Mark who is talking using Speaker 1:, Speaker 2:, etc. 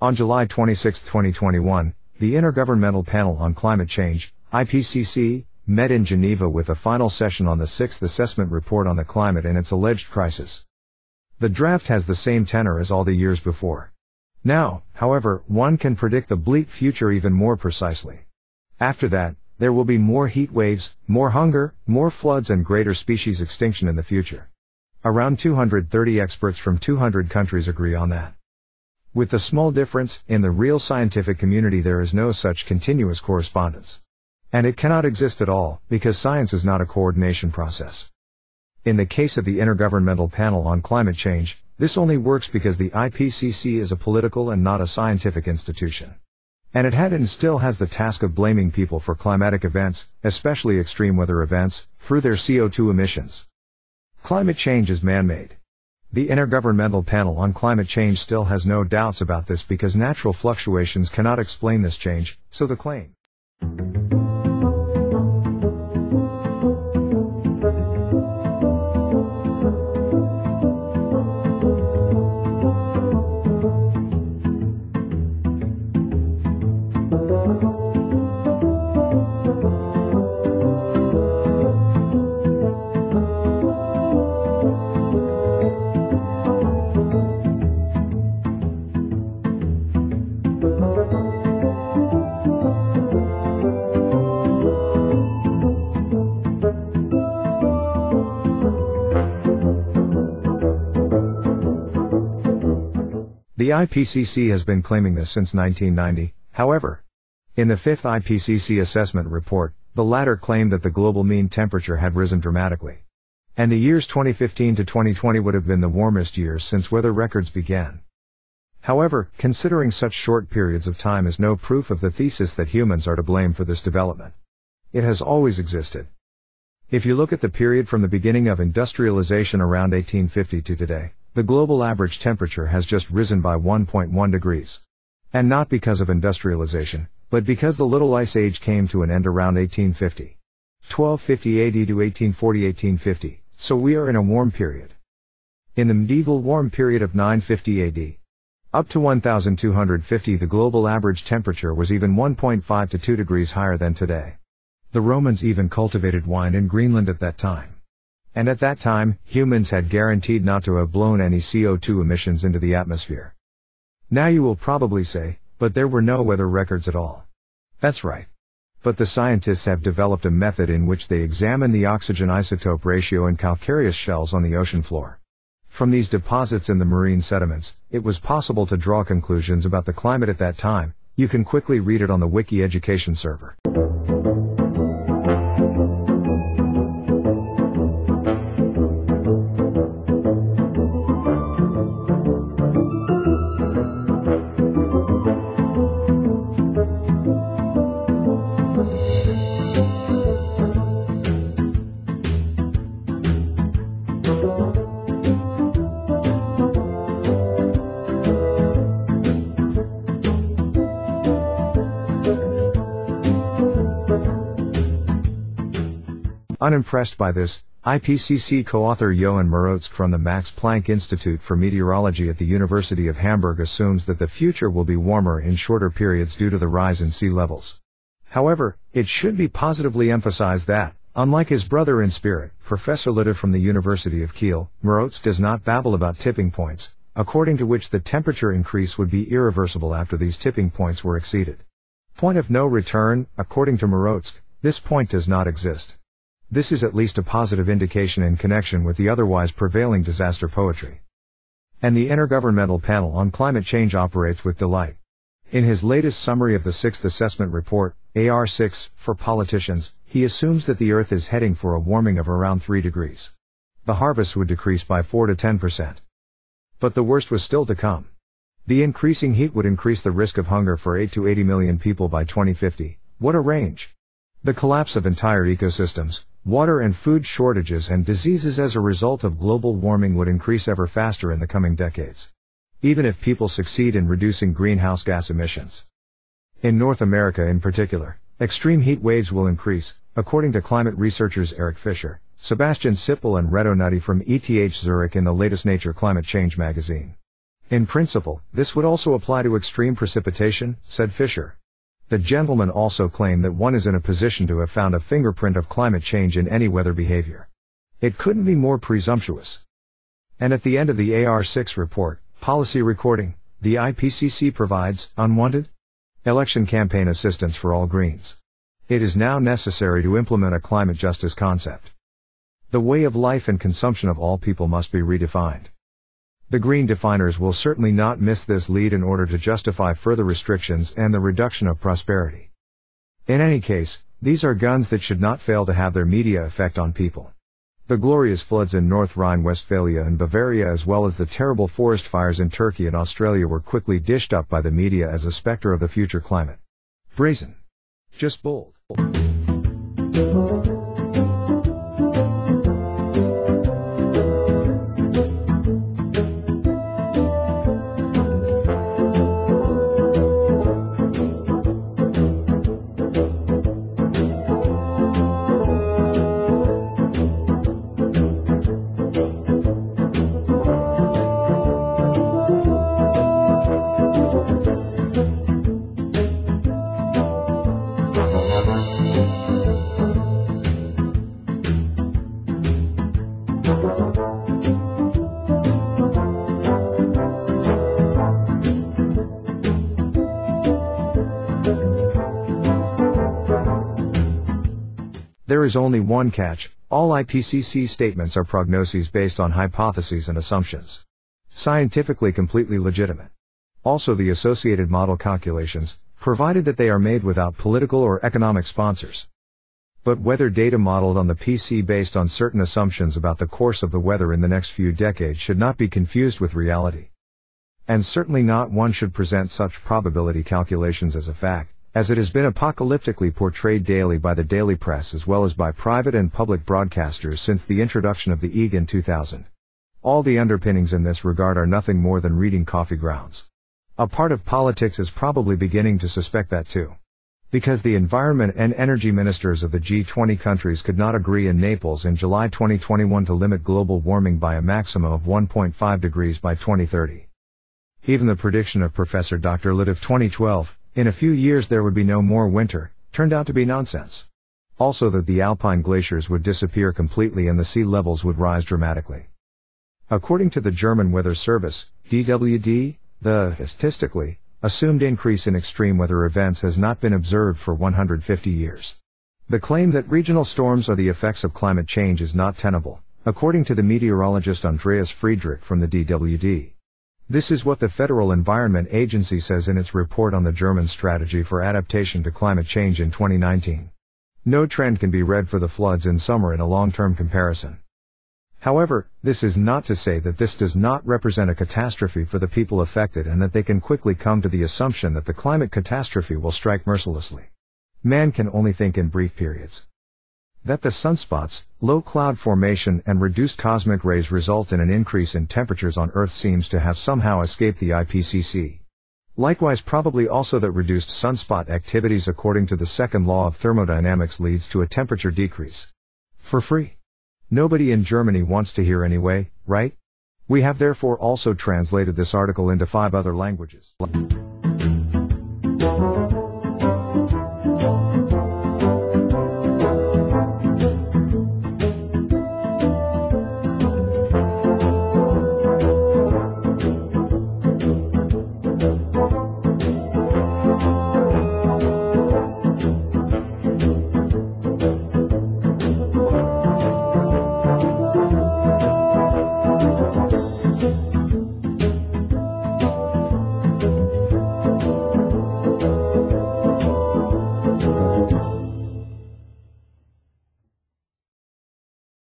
Speaker 1: On July 26, 2021, the Intergovernmental Panel on Climate Change, IPCC, met in Geneva with a final session on the sixth assessment report on the climate and its alleged crisis. The draft has the same tenor as all the years before. Now, however, one can predict the bleak future even more precisely. After that, there will be more heat waves, more hunger, more floods and greater species extinction in the future. Around 230 experts from 200 countries agree on that. With the small difference, in the real scientific community there is no such continuous correspondence. And it cannot exist at all, because science is not a coordination process. In the case of the Intergovernmental Panel on Climate Change, this only works because the IPCC is a political and not a scientific institution. And it had and still has the task of blaming people for climatic events, especially extreme weather events, through their CO2 emissions. Climate change is man-made. The Intergovernmental Panel on Climate Change still has no doubts about this because natural fluctuations cannot explain this change, so the claim. The IPCC has been claiming this since 1990, however. In the fifth IPCC assessment report, the latter claimed that the global mean temperature had risen dramatically. And the years 2015 to 2020 would have been the warmest years since weather records began. However, considering such short periods of time is no proof of the thesis that humans are to blame for this development. It has always existed. If you look at the period from the beginning of industrialization around 1850 to today, the global average temperature has just risen by 1.1 degrees. And not because of industrialization, but because the Little Ice Age came to an end around 1850. 1250 AD to 1840 1850, so we are in a warm period. In the medieval warm period of 950 AD, up to 1250 the global average temperature was even 1.5 to 2 degrees higher than today. The Romans even cultivated wine in Greenland at that time. And at that time, humans had guaranteed not to have blown any CO2 emissions into the atmosphere. Now you will probably say, but there were no weather records at all. That's right. But the scientists have developed a method in which they examine the oxygen isotope ratio in calcareous shells on the ocean floor. From these deposits in the marine sediments, it was possible to draw conclusions about the climate at that time. You can quickly read it on the Wiki Education server. Unimpressed by this, IPCC co-author Jochem Marotzke from the Max Planck Institute for Meteorology at the University of Hamburg assumes that the future will be warmer in shorter periods due to the rise in sea levels. However, it should be positively emphasized that, unlike his brother in spirit, Professor Latif from the University of Kiel, Marotzke does not babble about tipping points, according to which the temperature increase would be irreversible after these tipping points were exceeded. Point of no return, according to Marotzke, this point does not exist. This is at least a positive indication in connection with the otherwise prevailing disaster poetry. And the Intergovernmental Panel on Climate Change operates with delight. In his latest summary of the Sixth Assessment Report, AR6, for politicians, he assumes that the Earth is heading for a warming of around 3 degrees. The harvest would decrease by 4 to 10%. But the worst was still to come. The increasing heat would increase the risk of hunger for 8 to 80 million people by 2050. What a range! The collapse of entire ecosystems, water and food shortages and diseases as a result of global warming would increase ever faster in the coming decades. Even if people succeed in reducing greenhouse gas emissions. In North America in particular, Extreme heat waves will increase, according to climate researchers Erich Fischer, Sebastian Sippel and Reto from ETH Zurich in the latest Nature Climate Change magazine. In principle, this would also apply to extreme precipitation, said Fischer. The gentleman also claimed that one is in a position to have found a fingerprint of climate change in any weather behavior. It couldn't be more presumptuous. And at the end of the AR6 report, policy recording, the IPCC provides unwanted election campaign assistance for all Greens. It is now necessary to implement a climate justice concept. The way of life and consumption of all people must be redefined. The green definers will certainly not miss this lead in order to justify further restrictions and the reduction of prosperity. In any case, these are guns that should not fail to have their media effect on people. The glorious floods in North Rhine-Westphalia and Bavaria as well as the terrible forest fires in Turkey and Australia were quickly dished up by the media as a specter of the future climate. Brazen. Just bold. There is only one catch, all IPCC statements are prognoses based on hypotheses and assumptions. Scientifically completely legitimate. Also the associated model calculations, provided that they are made without political or economic sponsors. But weather data modeled on the PC based on certain assumptions about the course of the weather in the next few decades should not be confused with reality. And certainly not one should present such probability calculations as a fact, as it has been apocalyptically portrayed daily by the daily press as well as by private and public broadcasters since the introduction of the EEG in 2000. All the underpinnings in this regard are nothing more than reading coffee grounds. A part of politics is probably beginning to suspect that too. Because the environment and energy ministers of the G20 countries could not agree in Naples in July 2021 to limit global warming by a maximum of 1.5 degrees by 2030. Even the prediction of Professor Dr. Latif of 2012, in a few years there would be no more winter, turned out to be nonsense. Also that the alpine glaciers would disappear completely and the sea levels would rise dramatically. According to the German Weather Service, DWD, the, statistically, assumed increase in extreme weather events has not been observed for 150 years. The claim that regional storms are the effects of climate change is not tenable, according to the meteorologist Andreas Friedrich from the DWD. This is what the Federal Environment Agency says in its report on the German strategy for adaptation to climate change in 2019. No trend can be read for the floods in summer in a long-term comparison. However, this is not to say that this does not represent a catastrophe for the people affected and that they can quickly come to the assumption that the climate catastrophe will strike mercilessly. Man can only think in brief periods. That the sunspots, low cloud formation and reduced cosmic rays result in an increase in temperatures on Earth seems to have somehow escaped the IPCC. Likewise probably also that reduced sunspot activities according to the second law of thermodynamics leads to a temperature decrease. For free. Nobody in Germany wants to hear anyway, right? We have therefore also translated this article into five other languages.